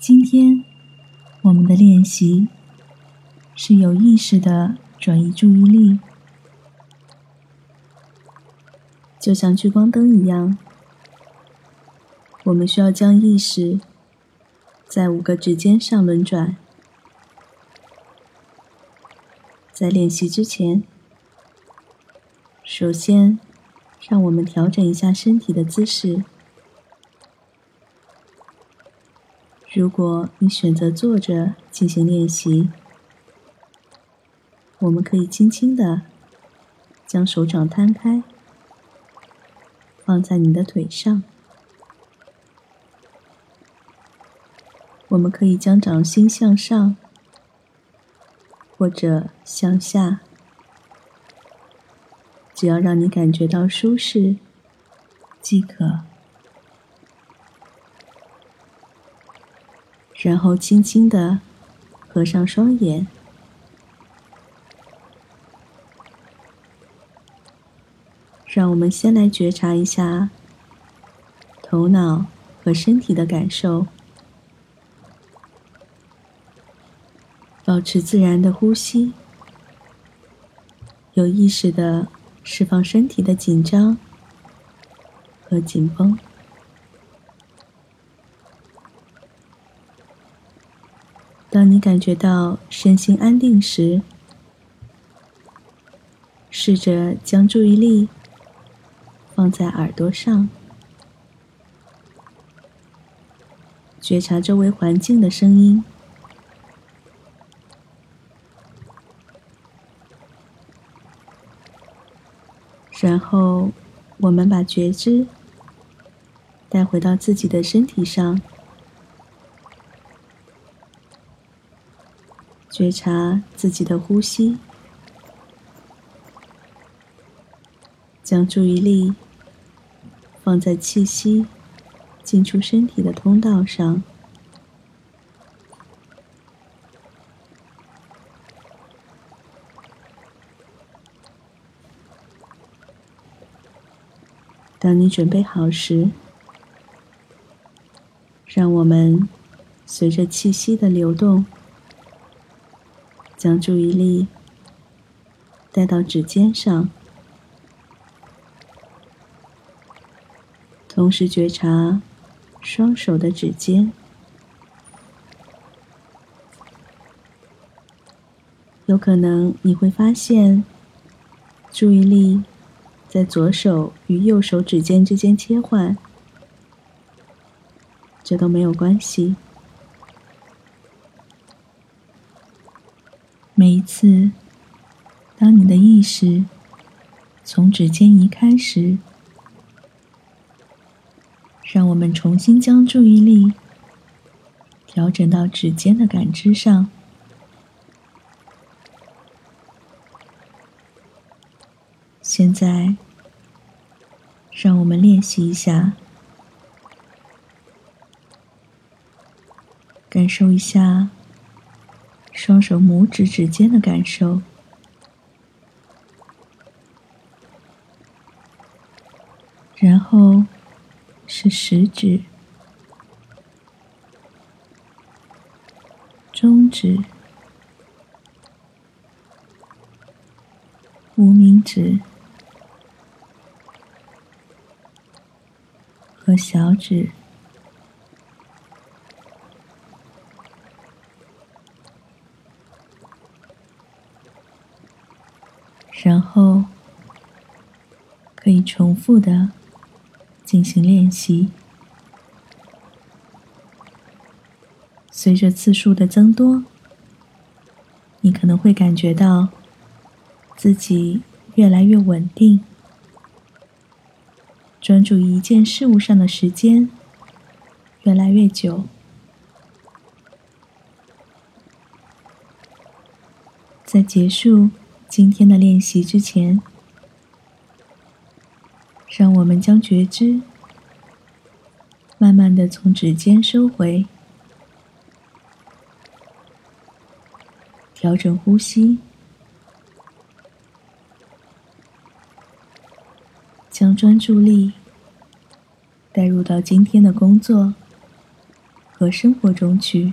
今天我们的练习是有意识的转移注意力，就像聚光灯一样，我们需要将意识在五个指尖上轮转。在练习之前，首先让我们调整一下身体的姿势。如果你选择坐着进行练习，我们可以轻轻的将手掌摊开，放在你的腿上。我们可以将掌心向上，或者向下，只要让你感觉到舒适即可。然后轻轻的合上双眼，让我们先来觉察一下头脑和身体的感受，保持自然的呼吸，有意识的释放身体的紧张和紧绷。当你感觉到身心安定时，试着将注意力放在耳朵上，觉察周围环境的声音，然后我们把觉知带回到自己的身体上。觉察自己的呼吸，将注意力放在气息进出身体的通道上。当你准备好时，让我们随着气息的流动。将注意力带到指尖上，同时觉察双手的指尖。有可能你会发现，注意力在左手与右手指尖之间切换，这都没有关系。每一次，当你的意识从指尖移开时，让我们重新将注意力调整到指尖的感知上。现在，让我们练习一下，感受一下。双手拇指指尖的感受，然后是食指、中指、无名指和小指。然后可以重复的进行练习，随着次数的增多，你可能会感觉到自己越来越稳定，专注于一件事物上的时间越来越久，在结束。今天的练习之前，让我们将觉知慢慢的从指尖收回，调整呼吸，将专注力带入到今天的工作和生活中去。